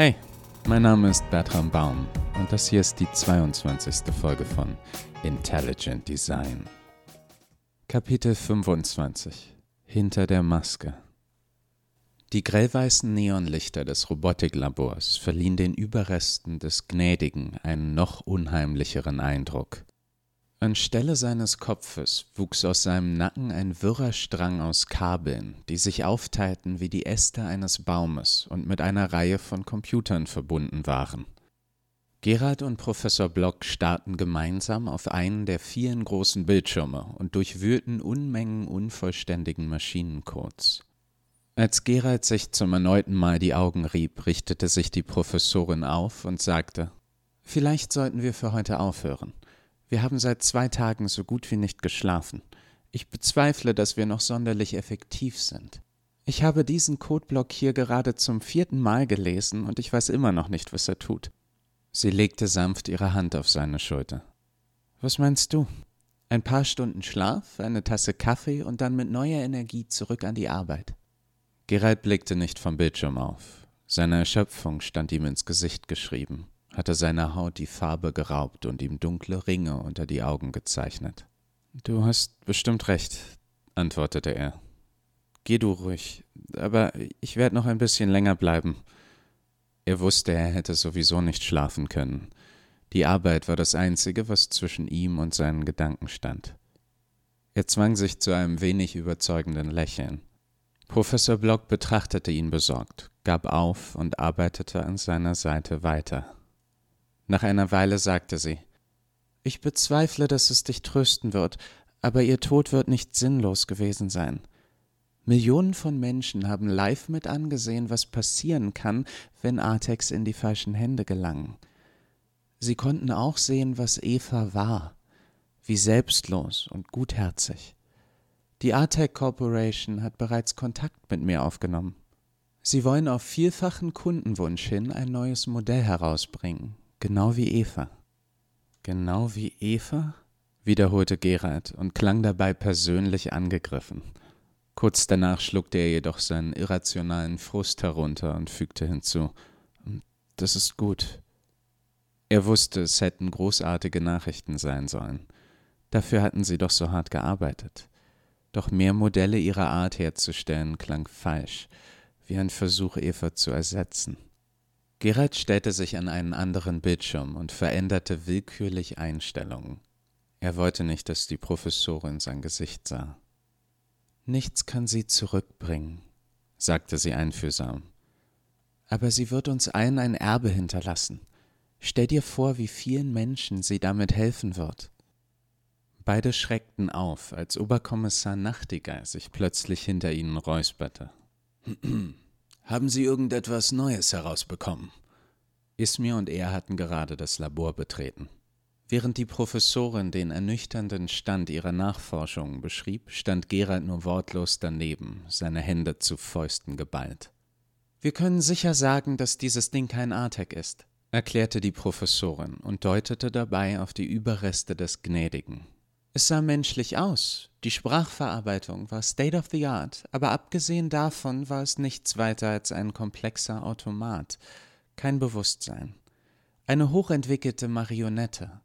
Hey, mein Name ist Bertram Baum und das hier ist die 22. Folge von Intelligent Design. Kapitel 25 Hinter der Maske Die grellweißen Neonlichter des Robotiklabors verliehen den Überresten des Gnädigen einen noch unheimlicheren Eindruck. Anstelle seines Kopfes wuchs aus seinem Nacken ein wirrer Strang aus Kabeln, die sich aufteilten wie die Äste eines Baumes und mit einer Reihe von Computern verbunden waren. Gerald und Professor Block starrten gemeinsam auf einen der vielen großen Bildschirme und durchwühlten Unmengen unvollständigen Maschinencodes. Als Gerald sich zum erneuten Mal die Augen rieb, richtete sich die Professorin auf und sagte Vielleicht sollten wir für heute aufhören. Wir haben seit zwei Tagen so gut wie nicht geschlafen. Ich bezweifle, dass wir noch sonderlich effektiv sind. Ich habe diesen Codeblock hier gerade zum vierten Mal gelesen und ich weiß immer noch nicht, was er tut. Sie legte sanft ihre Hand auf seine Schulter. Was meinst du? Ein paar Stunden Schlaf, eine Tasse Kaffee und dann mit neuer Energie zurück an die Arbeit. Gerald blickte nicht vom Bildschirm auf. Seine Erschöpfung stand ihm ins Gesicht geschrieben hatte seiner Haut die Farbe geraubt und ihm dunkle Ringe unter die Augen gezeichnet. Du hast bestimmt recht, antwortete er. Geh du ruhig, aber ich werde noch ein bisschen länger bleiben. Er wusste, er hätte sowieso nicht schlafen können. Die Arbeit war das Einzige, was zwischen ihm und seinen Gedanken stand. Er zwang sich zu einem wenig überzeugenden Lächeln. Professor Block betrachtete ihn besorgt, gab auf und arbeitete an seiner Seite weiter. Nach einer Weile sagte sie Ich bezweifle, dass es dich trösten wird, aber ihr Tod wird nicht sinnlos gewesen sein. Millionen von Menschen haben live mit angesehen, was passieren kann, wenn Artex in die falschen Hände gelangen. Sie konnten auch sehen, was Eva war, wie selbstlos und gutherzig. Die Artec Corporation hat bereits Kontakt mit mir aufgenommen. Sie wollen auf vielfachen Kundenwunsch hin ein neues Modell herausbringen, Genau wie Eva. Genau wie Eva? wiederholte Gerald und klang dabei persönlich angegriffen. Kurz danach schluckte er jedoch seinen irrationalen Frust herunter und fügte hinzu Das ist gut. Er wusste, es hätten großartige Nachrichten sein sollen. Dafür hatten sie doch so hart gearbeitet. Doch mehr Modelle ihrer Art herzustellen klang falsch, wie ein Versuch, Eva zu ersetzen. Gerald stellte sich an einen anderen Bildschirm und veränderte willkürlich Einstellungen. Er wollte nicht, dass die Professorin sein Gesicht sah. Nichts kann sie zurückbringen, sagte sie einfühlsam. Aber sie wird uns allen ein Erbe hinterlassen. Stell dir vor, wie vielen Menschen sie damit helfen wird. Beide schreckten auf, als Oberkommissar Nachtigall sich plötzlich hinter ihnen räusperte. Haben Sie irgendetwas Neues herausbekommen? Ismir und er hatten gerade das Labor betreten. Während die Professorin den ernüchternden Stand ihrer Nachforschungen beschrieb, stand Gerald nur wortlos daneben, seine Hände zu Fäusten geballt. Wir können sicher sagen, dass dieses Ding kein Artec ist, erklärte die Professorin und deutete dabei auf die Überreste des Gnädigen. Es sah menschlich aus. Die Sprachverarbeitung war State of the Art, aber abgesehen davon war es nichts weiter als ein komplexer Automat, kein Bewusstsein. Eine hochentwickelte Marionette.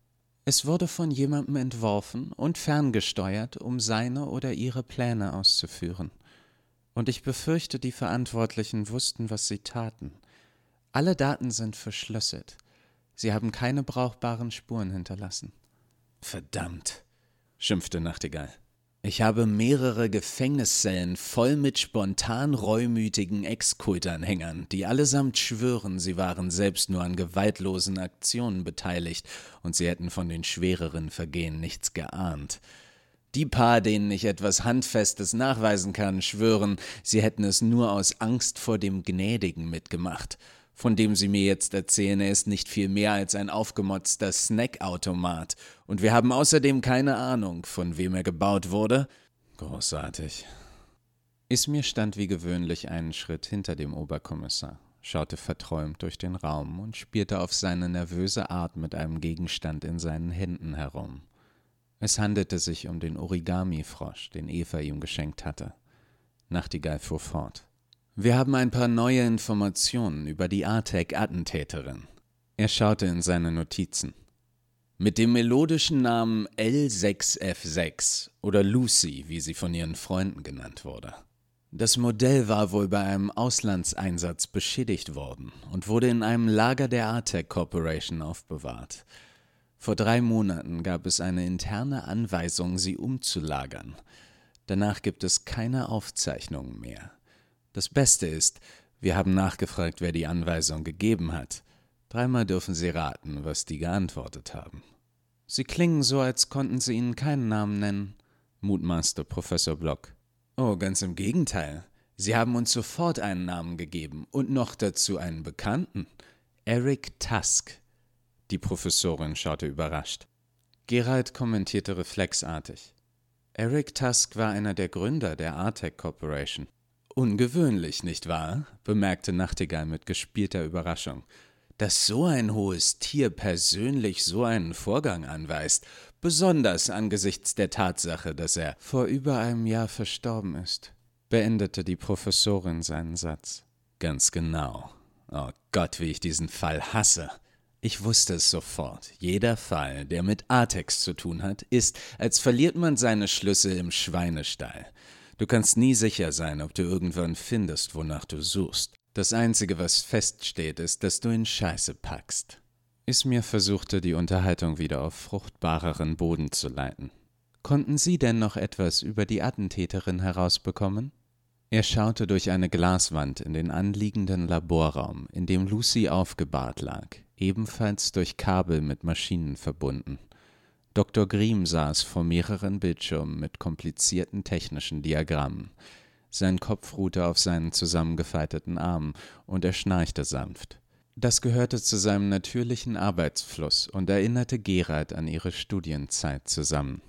Es wurde von jemandem entworfen und ferngesteuert, um seine oder ihre Pläne auszuführen. Und ich befürchte, die Verantwortlichen wussten, was sie taten. Alle Daten sind verschlüsselt. Sie haben keine brauchbaren Spuren hinterlassen. Verdammt schimpfte Nachtigall. Ich habe mehrere Gefängniszellen voll mit spontan reumütigen Ex-Kultanhängern, die allesamt schwören, sie waren selbst nur an gewaltlosen Aktionen beteiligt und sie hätten von den schwereren Vergehen nichts geahnt. Die paar, denen ich etwas Handfestes nachweisen kann, schwören, sie hätten es nur aus Angst vor dem Gnädigen mitgemacht von dem Sie mir jetzt erzählen, er ist nicht viel mehr als ein aufgemotzter Snackautomat. Und wir haben außerdem keine Ahnung, von wem er gebaut wurde. Großartig. Ismir stand wie gewöhnlich einen Schritt hinter dem Oberkommissar, schaute verträumt durch den Raum und spielte auf seine nervöse Art mit einem Gegenstand in seinen Händen herum. Es handelte sich um den Origami-Frosch, den Eva ihm geschenkt hatte. Nachtigall fuhr fort. Wir haben ein paar neue Informationen über die Artec-Attentäterin. Er schaute in seine Notizen. Mit dem melodischen Namen L6F6 oder Lucy, wie sie von ihren Freunden genannt wurde. Das Modell war wohl bei einem Auslandseinsatz beschädigt worden und wurde in einem Lager der Artec Corporation aufbewahrt. Vor drei Monaten gab es eine interne Anweisung, sie umzulagern. Danach gibt es keine Aufzeichnungen mehr. Das Beste ist, wir haben nachgefragt, wer die Anweisung gegeben hat. Dreimal dürfen Sie raten, was die geantwortet haben. Sie klingen so, als konnten Sie ihnen keinen Namen nennen, mutmaßte Professor Block. Oh, ganz im Gegenteil. Sie haben uns sofort einen Namen gegeben und noch dazu einen Bekannten. Eric Tusk. Die Professorin schaute überrascht. Gerald kommentierte reflexartig. Eric Tusk war einer der Gründer der Artec Corporation. Ungewöhnlich, nicht wahr? bemerkte Nachtigall mit gespielter Überraschung dass so ein hohes Tier persönlich so einen Vorgang anweist, besonders angesichts der Tatsache, dass er vor über einem Jahr verstorben ist, beendete die Professorin seinen Satz. Ganz genau. Oh Gott, wie ich diesen Fall hasse. Ich wusste es sofort. Jeder Fall, der mit Artex zu tun hat, ist, als verliert man seine Schlüssel im Schweinestall. Du kannst nie sicher sein, ob du irgendwann findest, wonach du suchst. Das Einzige, was feststeht, ist, dass du in Scheiße packst. Ismir versuchte, die Unterhaltung wieder auf fruchtbareren Boden zu leiten. Konnten Sie denn noch etwas über die Attentäterin herausbekommen? Er schaute durch eine Glaswand in den anliegenden Laborraum, in dem Lucy aufgebahrt lag, ebenfalls durch Kabel mit Maschinen verbunden. Dr. Griem saß vor mehreren Bildschirmen mit komplizierten technischen Diagrammen. Sein Kopf ruhte auf seinen zusammengefalteten Armen, und er schnarchte sanft. Das gehörte zu seinem natürlichen Arbeitsfluss und erinnerte Gerald an ihre Studienzeit zusammen.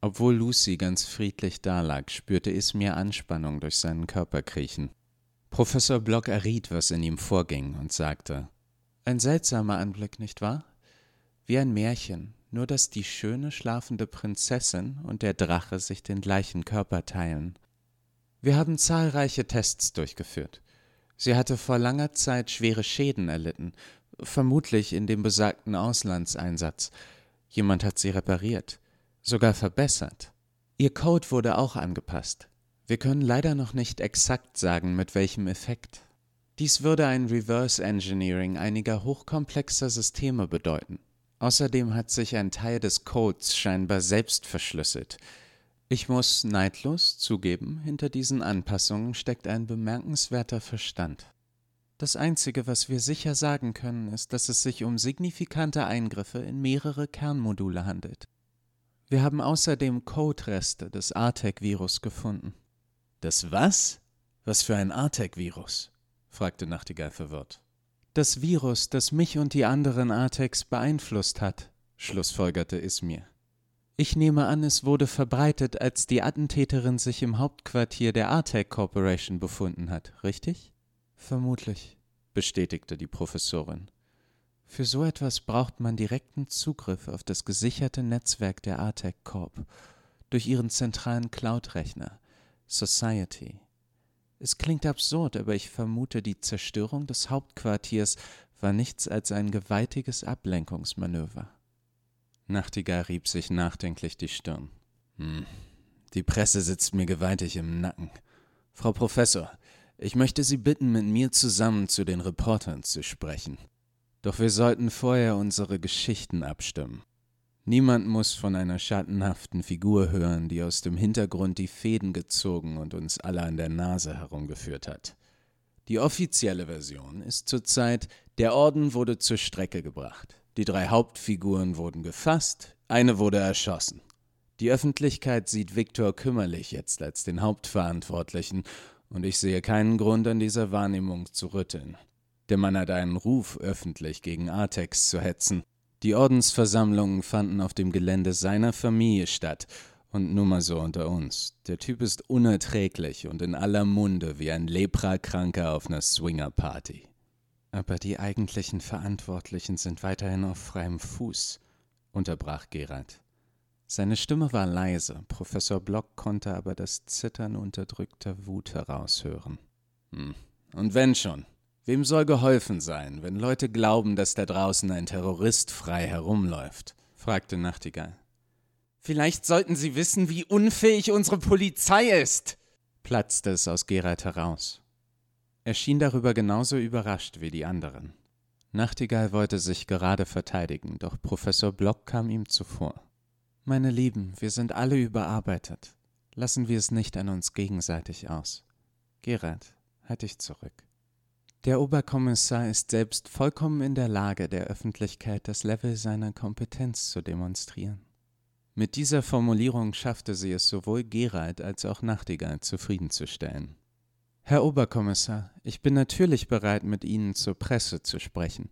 Obwohl Lucy ganz friedlich dalag, spürte Ismir Anspannung durch seinen Körper kriechen. Professor Block erriet, was in ihm vorging, und sagte Ein seltsamer Anblick, nicht wahr? Wie ein Märchen, nur dass die schöne schlafende Prinzessin und der Drache sich den gleichen Körper teilen. Wir haben zahlreiche Tests durchgeführt. Sie hatte vor langer Zeit schwere Schäden erlitten, vermutlich in dem besagten Auslandseinsatz. Jemand hat sie repariert, sogar verbessert. Ihr Code wurde auch angepasst. Wir können leider noch nicht exakt sagen, mit welchem Effekt. Dies würde ein Reverse Engineering einiger hochkomplexer Systeme bedeuten. Außerdem hat sich ein Teil des Codes scheinbar selbst verschlüsselt, ich muss neidlos zugeben, hinter diesen Anpassungen steckt ein bemerkenswerter Verstand. Das Einzige, was wir sicher sagen können, ist, dass es sich um signifikante Eingriffe in mehrere Kernmodule handelt. Wir haben außerdem Code-Reste des Artec-Virus gefunden. Das was? Was für ein Artec-Virus? fragte Nachtigall verwirrt. Das Virus, das mich und die anderen Artex beeinflusst hat, schlussfolgerte Ismir. Ich nehme an, es wurde verbreitet, als die Attentäterin sich im Hauptquartier der Artec Corporation befunden hat, richtig? Vermutlich, bestätigte die Professorin. Für so etwas braucht man direkten Zugriff auf das gesicherte Netzwerk der Artec Corp durch ihren zentralen Cloud-Rechner, Society. Es klingt absurd, aber ich vermute, die Zerstörung des Hauptquartiers war nichts als ein gewaltiges Ablenkungsmanöver. Nachtigall rieb sich nachdenklich die Stirn. Hm. Die Presse sitzt mir gewaltig im Nacken. Frau Professor, ich möchte Sie bitten, mit mir zusammen zu den Reportern zu sprechen. Doch wir sollten vorher unsere Geschichten abstimmen. Niemand muss von einer schattenhaften Figur hören, die aus dem Hintergrund die Fäden gezogen und uns alle an der Nase herumgeführt hat. Die offizielle Version ist zurzeit, der Orden wurde zur Strecke gebracht. Die drei Hauptfiguren wurden gefasst, eine wurde erschossen. Die Öffentlichkeit sieht Viktor kümmerlich jetzt als den Hauptverantwortlichen, und ich sehe keinen Grund an dieser Wahrnehmung zu rütteln. Der Mann hat einen Ruf, öffentlich gegen Artex zu hetzen. Die Ordensversammlungen fanden auf dem Gelände seiner Familie statt, und nur mal so unter uns. Der Typ ist unerträglich und in aller Munde wie ein Leprakranker auf einer Swingerparty. Aber die eigentlichen Verantwortlichen sind weiterhin auf freiem Fuß, unterbrach Gerald. Seine Stimme war leise, Professor Block konnte aber das Zittern unterdrückter Wut heraushören. Hm. Und wenn schon, wem soll geholfen sein, wenn Leute glauben, dass da draußen ein Terrorist frei herumläuft? fragte Nachtigall. Vielleicht sollten Sie wissen, wie unfähig unsere Polizei ist, platzte es aus Gerald heraus. Er schien darüber genauso überrascht wie die anderen. Nachtigall wollte sich gerade verteidigen, doch Professor Block kam ihm zuvor. Meine Lieben, wir sind alle überarbeitet. Lassen wir es nicht an uns gegenseitig aus. Gerald, halt dich zurück. Der Oberkommissar ist selbst vollkommen in der Lage, der Öffentlichkeit das Level seiner Kompetenz zu demonstrieren. Mit dieser Formulierung schaffte sie es sowohl Gerald als auch Nachtigall zufriedenzustellen. Herr Oberkommissar, ich bin natürlich bereit, mit Ihnen zur Presse zu sprechen.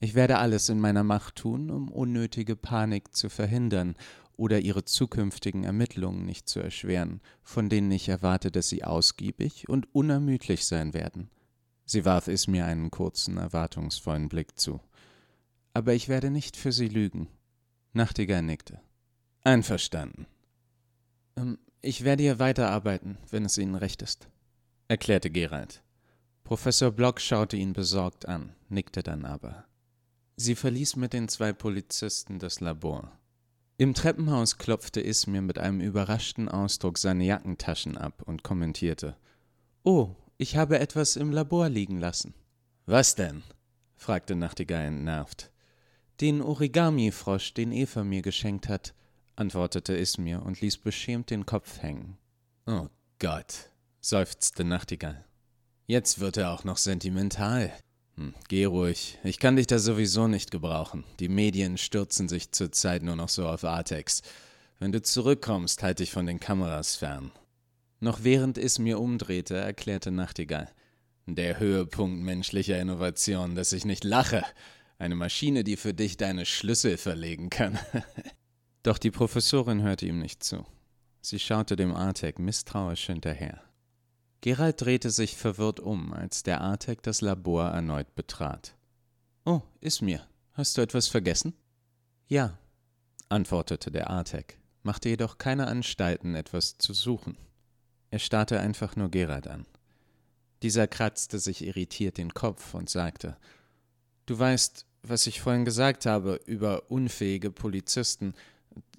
Ich werde alles in meiner Macht tun, um unnötige Panik zu verhindern oder Ihre zukünftigen Ermittlungen nicht zu erschweren, von denen ich erwarte, dass sie ausgiebig und unermüdlich sein werden. Sie warf es mir einen kurzen, erwartungsvollen Blick zu. Aber ich werde nicht für Sie lügen. Nachtigall nickte. Einverstanden. Ähm, ich werde hier weiterarbeiten, wenn es Ihnen recht ist, erklärte Gerald. Professor Block schaute ihn besorgt an, nickte dann aber. Sie verließ mit den zwei Polizisten das Labor. Im Treppenhaus klopfte Ismir mit einem überraschten Ausdruck seine Jackentaschen ab und kommentierte: Oh, ich habe etwas im Labor liegen lassen. Was denn? fragte Nachtigall entnervt. Den Origami-Frosch, den Eva mir geschenkt hat antwortete Ismir und ließ beschämt den Kopf hängen. Oh Gott, seufzte Nachtigall. Jetzt wird er auch noch sentimental. Hm, geh ruhig, ich kann dich da sowieso nicht gebrauchen. Die Medien stürzen sich zurzeit nur noch so auf Artex. Wenn du zurückkommst, halt dich von den Kameras fern. Noch während Ismir umdrehte, erklärte Nachtigall. Der Höhepunkt menschlicher Innovation, dass ich nicht lache. Eine Maschine, die für dich deine Schlüssel verlegen kann. Doch die Professorin hörte ihm nicht zu. Sie schaute dem Artek misstrauisch hinterher. Gerald drehte sich verwirrt um, als der Artek das Labor erneut betrat. Oh, ist mir. Hast du etwas vergessen? Ja, antwortete der Artek, machte jedoch keine Anstalten, etwas zu suchen. Er starrte einfach nur Gerald an. Dieser kratzte sich irritiert den Kopf und sagte Du weißt, was ich vorhin gesagt habe über unfähige Polizisten,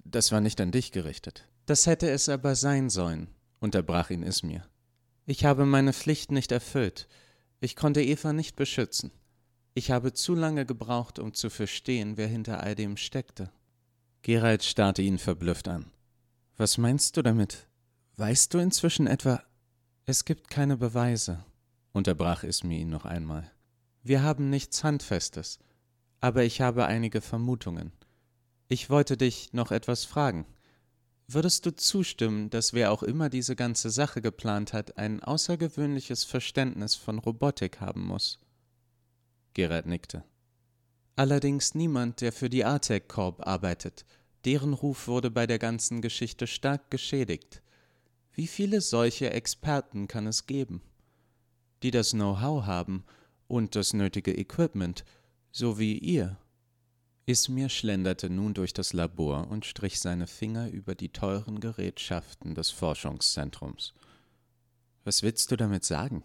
das war nicht an dich gerichtet. Das hätte es aber sein sollen, unterbrach ihn Ismir. Ich habe meine Pflicht nicht erfüllt. Ich konnte Eva nicht beschützen. Ich habe zu lange gebraucht, um zu verstehen, wer hinter all dem steckte. Gerald starrte ihn verblüfft an. Was meinst du damit? Weißt du inzwischen etwa? Es gibt keine Beweise, unterbrach Ismir ihn noch einmal. Wir haben nichts Handfestes, aber ich habe einige Vermutungen. Ich wollte dich noch etwas fragen. Würdest du zustimmen, dass wer auch immer diese ganze Sache geplant hat, ein außergewöhnliches Verständnis von Robotik haben muss? Gerard nickte. Allerdings niemand, der für die Artec Corp arbeitet. Deren Ruf wurde bei der ganzen Geschichte stark geschädigt. Wie viele solche Experten kann es geben? Die das Know-how haben und das nötige Equipment, so wie ihr. Ismir schlenderte nun durch das Labor und strich seine Finger über die teuren Gerätschaften des Forschungszentrums. Was willst du damit sagen?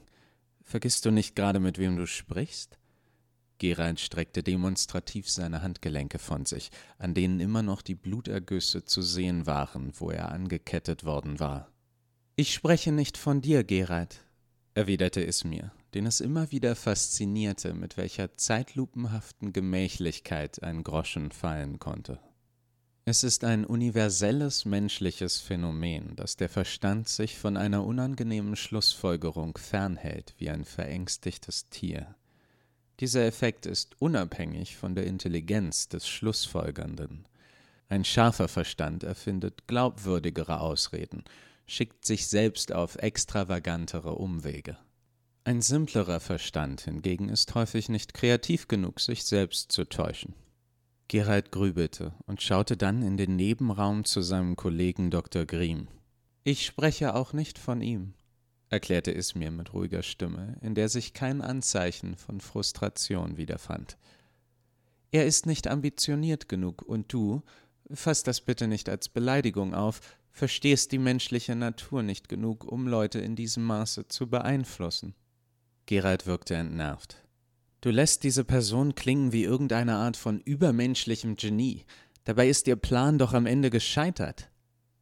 Vergisst du nicht gerade, mit wem du sprichst? Gerald streckte demonstrativ seine Handgelenke von sich, an denen immer noch die Blutergüsse zu sehen waren, wo er angekettet worden war. Ich spreche nicht von dir, Gerald, erwiderte Ismir den es immer wieder faszinierte, mit welcher zeitlupenhaften Gemächlichkeit ein Groschen fallen konnte. Es ist ein universelles menschliches Phänomen, dass der Verstand sich von einer unangenehmen Schlussfolgerung fernhält wie ein verängstigtes Tier. Dieser Effekt ist unabhängig von der Intelligenz des Schlussfolgernden. Ein scharfer Verstand erfindet glaubwürdigere Ausreden, schickt sich selbst auf extravagantere Umwege. Ein simplerer Verstand hingegen ist häufig nicht kreativ genug, sich selbst zu täuschen. Gerald grübelte und schaute dann in den Nebenraum zu seinem Kollegen Dr. Griem. Ich spreche auch nicht von ihm, erklärte es mir mit ruhiger Stimme, in der sich kein Anzeichen von Frustration wiederfand. Er ist nicht ambitioniert genug, und du, fass das bitte nicht als Beleidigung auf, verstehst die menschliche Natur nicht genug, um Leute in diesem Maße zu beeinflussen. Gerald wirkte entnervt. Du lässt diese Person klingen wie irgendeine Art von übermenschlichem Genie. Dabei ist ihr Plan doch am Ende gescheitert.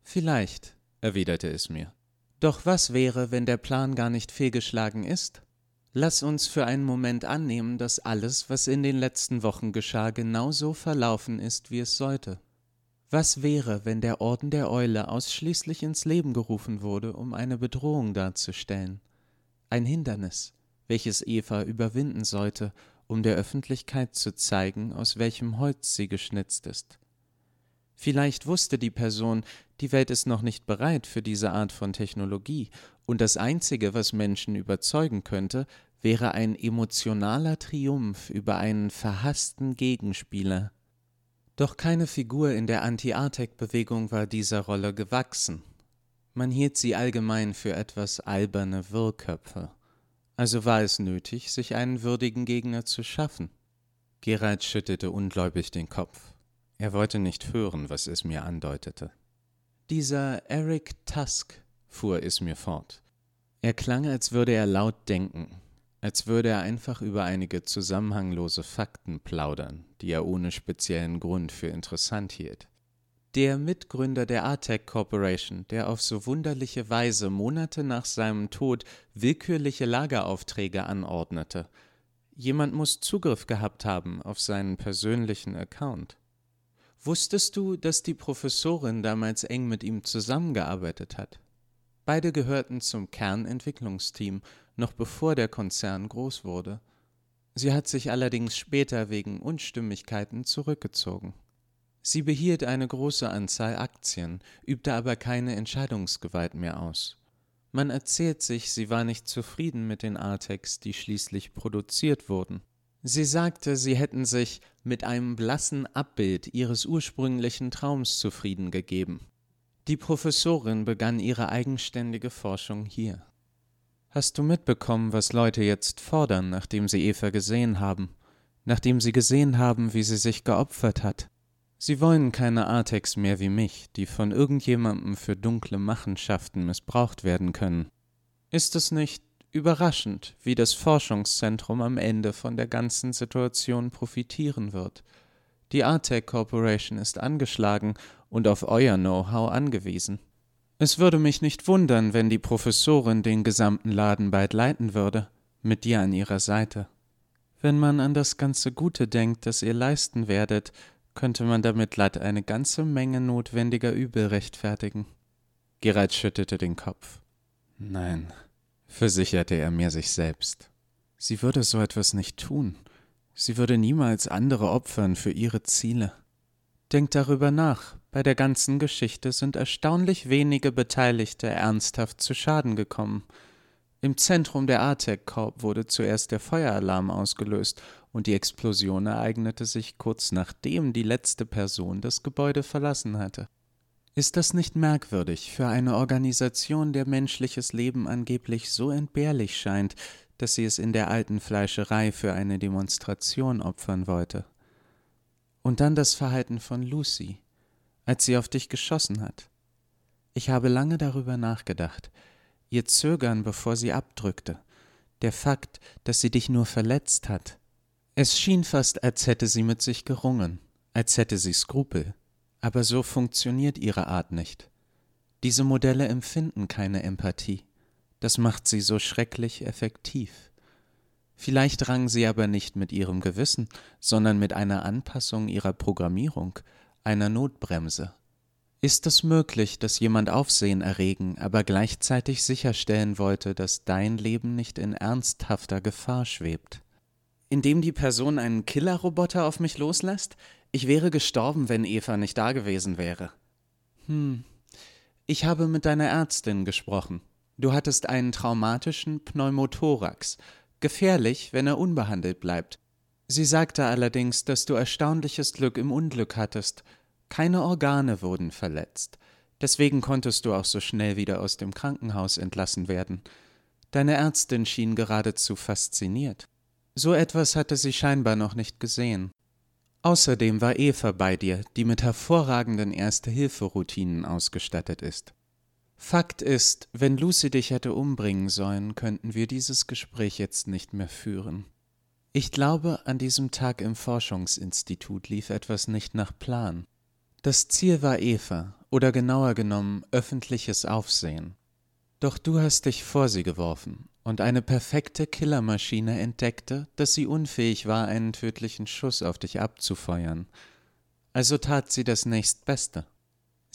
Vielleicht, erwiderte es mir. Doch was wäre, wenn der Plan gar nicht fehlgeschlagen ist? Lass uns für einen Moment annehmen, dass alles, was in den letzten Wochen geschah, genauso verlaufen ist, wie es sollte. Was wäre, wenn der Orden der Eule ausschließlich ins Leben gerufen wurde, um eine Bedrohung darzustellen? Ein Hindernis, welches Eva überwinden sollte, um der Öffentlichkeit zu zeigen, aus welchem Holz sie geschnitzt ist. Vielleicht wusste die Person, die Welt ist noch nicht bereit für diese Art von Technologie, und das Einzige, was Menschen überzeugen könnte, wäre ein emotionaler Triumph über einen verhassten Gegenspieler. Doch keine Figur in der Anti-Artec-Bewegung war dieser Rolle gewachsen. Man hielt sie allgemein für etwas alberne Wirrköpfe. Also war es nötig, sich einen würdigen Gegner zu schaffen. Gerald schüttelte ungläubig den Kopf. Er wollte nicht hören, was es mir andeutete. Dieser Eric Tusk, fuhr es mir fort. Er klang, als würde er laut denken, als würde er einfach über einige zusammenhanglose Fakten plaudern, die er ohne speziellen Grund für interessant hielt. Der Mitgründer der Artec Corporation, der auf so wunderliche Weise Monate nach seinem Tod willkürliche Lageraufträge anordnete. Jemand muss Zugriff gehabt haben auf seinen persönlichen Account. Wusstest du, dass die Professorin damals eng mit ihm zusammengearbeitet hat? Beide gehörten zum Kernentwicklungsteam, noch bevor der Konzern groß wurde. Sie hat sich allerdings später wegen Unstimmigkeiten zurückgezogen. Sie behielt eine große Anzahl Aktien, übte aber keine Entscheidungsgewalt mehr aus. Man erzählt sich, sie war nicht zufrieden mit den Artex, die schließlich produziert wurden. Sie sagte, sie hätten sich mit einem blassen Abbild ihres ursprünglichen Traums zufrieden gegeben. Die Professorin begann ihre eigenständige Forschung hier. Hast du mitbekommen, was Leute jetzt fordern, nachdem sie Eva gesehen haben, nachdem sie gesehen haben, wie sie sich geopfert hat? Sie wollen keine Artex mehr wie mich, die von irgendjemandem für dunkle Machenschaften missbraucht werden können. Ist es nicht überraschend, wie das Forschungszentrum am Ende von der ganzen Situation profitieren wird? Die Artec Corporation ist angeschlagen und auf euer Know-how angewiesen. Es würde mich nicht wundern, wenn die Professorin den gesamten Laden bald leiten würde, mit dir an ihrer Seite. Wenn man an das ganze Gute denkt, das ihr leisten werdet, könnte man damit glatt eine ganze Menge notwendiger Übel rechtfertigen. Gerald schüttelte den Kopf. Nein, versicherte er mir sich selbst. Sie würde so etwas nicht tun. Sie würde niemals andere opfern für ihre Ziele. Denkt darüber nach. Bei der ganzen Geschichte sind erstaunlich wenige Beteiligte ernsthaft zu Schaden gekommen. Im Zentrum der Artec Corp wurde zuerst der Feueralarm ausgelöst und die Explosion ereignete sich kurz nachdem die letzte Person das Gebäude verlassen hatte. Ist das nicht merkwürdig für eine Organisation, der menschliches Leben angeblich so entbehrlich scheint, dass sie es in der alten Fleischerei für eine Demonstration opfern wollte? Und dann das Verhalten von Lucy, als sie auf dich geschossen hat. Ich habe lange darüber nachgedacht. Ihr Zögern, bevor sie abdrückte. Der Fakt, dass sie dich nur verletzt hat. Es schien fast, als hätte sie mit sich gerungen, als hätte sie Skrupel. Aber so funktioniert ihre Art nicht. Diese Modelle empfinden keine Empathie. Das macht sie so schrecklich effektiv. Vielleicht rang sie aber nicht mit ihrem Gewissen, sondern mit einer Anpassung ihrer Programmierung, einer Notbremse. Ist es möglich, dass jemand Aufsehen erregen, aber gleichzeitig sicherstellen wollte, dass dein Leben nicht in ernsthafter Gefahr schwebt? Indem die Person einen Killerroboter auf mich loslässt? Ich wäre gestorben, wenn Eva nicht da gewesen wäre. Hm. Ich habe mit deiner Ärztin gesprochen. Du hattest einen traumatischen Pneumothorax Gefährlich, wenn er unbehandelt bleibt. Sie sagte allerdings, dass du erstaunliches Glück im Unglück hattest. Keine Organe wurden verletzt. Deswegen konntest du auch so schnell wieder aus dem Krankenhaus entlassen werden. Deine Ärztin schien geradezu fasziniert. So etwas hatte sie scheinbar noch nicht gesehen. Außerdem war Eva bei dir, die mit hervorragenden Erste-Hilfe-Routinen ausgestattet ist. Fakt ist, wenn Lucy dich hätte umbringen sollen, könnten wir dieses Gespräch jetzt nicht mehr führen. Ich glaube, an diesem Tag im Forschungsinstitut lief etwas nicht nach Plan. Das Ziel war Eva, oder genauer genommen öffentliches Aufsehen. Doch du hast dich vor sie geworfen und eine perfekte Killermaschine entdeckte, dass sie unfähig war, einen tödlichen Schuss auf dich abzufeuern. Also tat sie das nächstbeste.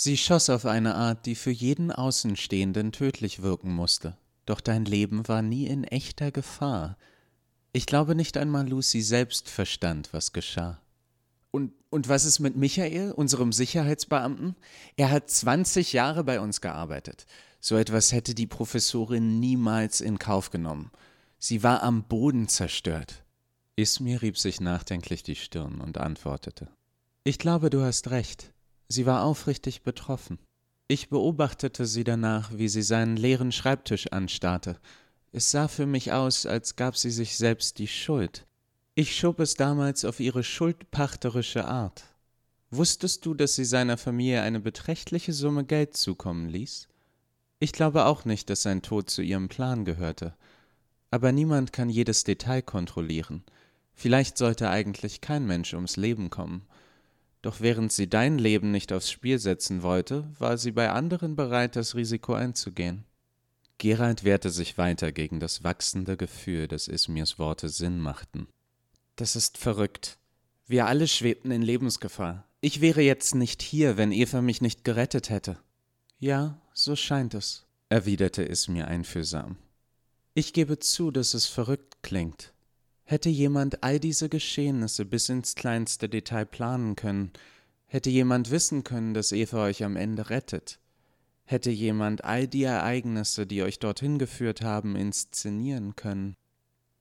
Sie schoss auf eine Art, die für jeden Außenstehenden tödlich wirken musste. Doch dein Leben war nie in echter Gefahr, ich glaube nicht einmal Lucy selbst verstand, was geschah. Und, und was ist mit Michael, unserem Sicherheitsbeamten? Er hat 20 Jahre bei uns gearbeitet. So etwas hätte die Professorin niemals in Kauf genommen. Sie war am Boden zerstört. Ismir rieb sich nachdenklich die Stirn und antwortete. Ich glaube, du hast recht. Sie war aufrichtig betroffen. Ich beobachtete sie danach, wie sie seinen leeren Schreibtisch anstarrte es sah für mich aus, als gab sie sich selbst die Schuld. Ich schob es damals auf ihre schuldpachterische Art. Wusstest du, dass sie seiner Familie eine beträchtliche Summe Geld zukommen ließ? Ich glaube auch nicht, dass sein Tod zu ihrem Plan gehörte. Aber niemand kann jedes Detail kontrollieren. Vielleicht sollte eigentlich kein Mensch ums Leben kommen. Doch während sie dein Leben nicht aufs Spiel setzen wollte, war sie bei anderen bereit, das Risiko einzugehen. Gerald wehrte sich weiter gegen das wachsende Gefühl, dass Ismirs Worte Sinn machten. Das ist verrückt. Wir alle schwebten in Lebensgefahr. Ich wäre jetzt nicht hier, wenn Eva mich nicht gerettet hätte. Ja, so scheint es, erwiderte Ismir einfühlsam. Ich gebe zu, dass es verrückt klingt. Hätte jemand all diese Geschehnisse bis ins kleinste Detail planen können, hätte jemand wissen können, dass Eva euch am Ende rettet, hätte jemand all die Ereignisse, die euch dorthin geführt haben, inszenieren können.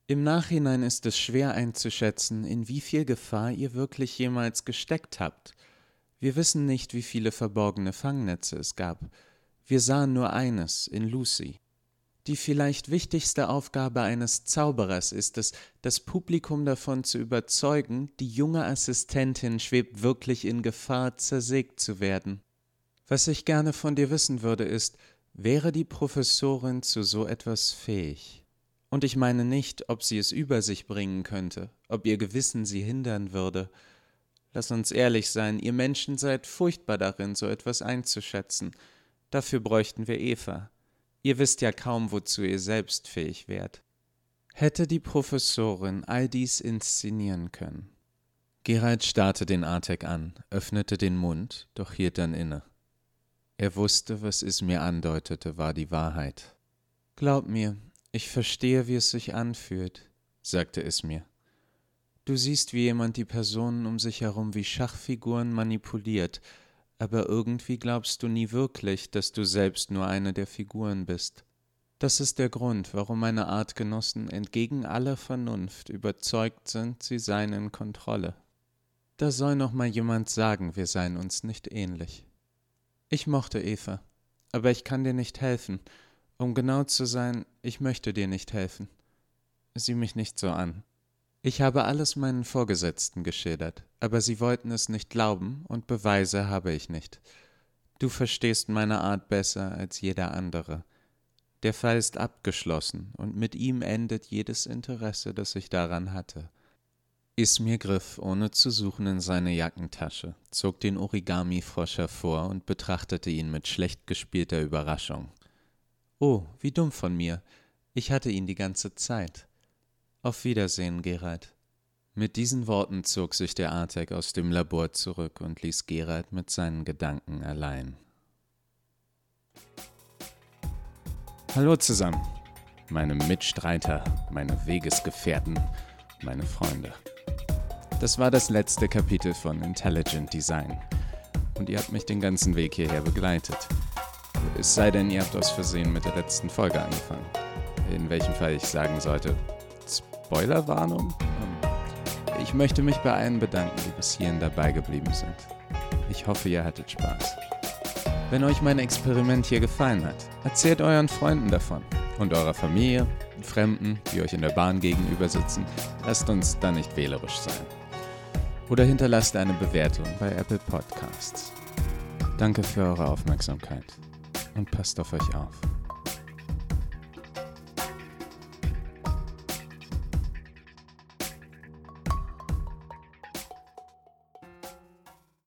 Im Nachhinein ist es schwer einzuschätzen, in wie viel Gefahr ihr wirklich jemals gesteckt habt. Wir wissen nicht, wie viele verborgene Fangnetze es gab. Wir sahen nur eines in Lucy. Die vielleicht wichtigste Aufgabe eines Zauberers ist es, das Publikum davon zu überzeugen, die junge Assistentin schwebt wirklich in Gefahr, zersägt zu werden. Was ich gerne von dir wissen würde, ist, wäre die Professorin zu so etwas fähig? Und ich meine nicht, ob sie es über sich bringen könnte, ob ihr Gewissen sie hindern würde. Lass uns ehrlich sein, ihr Menschen seid furchtbar darin, so etwas einzuschätzen. Dafür bräuchten wir Eva. Ihr wisst ja kaum, wozu ihr selbst fähig wärt. Hätte die Professorin all dies inszenieren können? Gerald starrte den Artek an, öffnete den Mund, doch hielt dann inne. Er wusste, was es mir andeutete, war die Wahrheit. Glaub mir, ich verstehe, wie es sich anfühlt, sagte es mir. Du siehst, wie jemand die Personen um sich herum wie Schachfiguren manipuliert, aber irgendwie glaubst du nie wirklich, dass du selbst nur eine der Figuren bist. Das ist der Grund, warum meine Artgenossen entgegen aller Vernunft überzeugt sind, sie seien in Kontrolle. Da soll noch mal jemand sagen, wir seien uns nicht ähnlich. Ich mochte Eva, aber ich kann dir nicht helfen. Um genau zu sein, ich möchte dir nicht helfen. Sieh mich nicht so an. Ich habe alles meinen Vorgesetzten geschildert, aber sie wollten es nicht glauben und Beweise habe ich nicht. Du verstehst meine Art besser als jeder andere. Der Fall ist abgeschlossen und mit ihm endet jedes Interesse, das ich daran hatte. Ismir griff, ohne zu suchen, in seine Jackentasche, zog den Origami-Frosch hervor und betrachtete ihn mit schlecht gespielter Überraschung. Oh, wie dumm von mir. Ich hatte ihn die ganze Zeit. Auf Wiedersehen, Gerald. Mit diesen Worten zog sich der Artek aus dem Labor zurück und ließ Gerald mit seinen Gedanken allein. Hallo zusammen, meine Mitstreiter, meine Wegesgefährten, meine Freunde. Das war das letzte Kapitel von Intelligent Design. Und ihr habt mich den ganzen Weg hierher begleitet. Es sei denn, ihr habt aus Versehen mit der letzten Folge angefangen. In welchem Fall ich sagen sollte, Spoilerwarnung? Ich möchte mich bei allen bedanken, die bis hierhin dabei geblieben sind. Ich hoffe, ihr hattet Spaß. Wenn euch mein Experiment hier gefallen hat, erzählt euren Freunden davon und eurer Familie, Fremden, die euch in der Bahn gegenüber sitzen. Lasst uns da nicht wählerisch sein oder hinterlasst eine Bewertung bei Apple Podcasts. Danke für eure Aufmerksamkeit. und passt auf euch auf.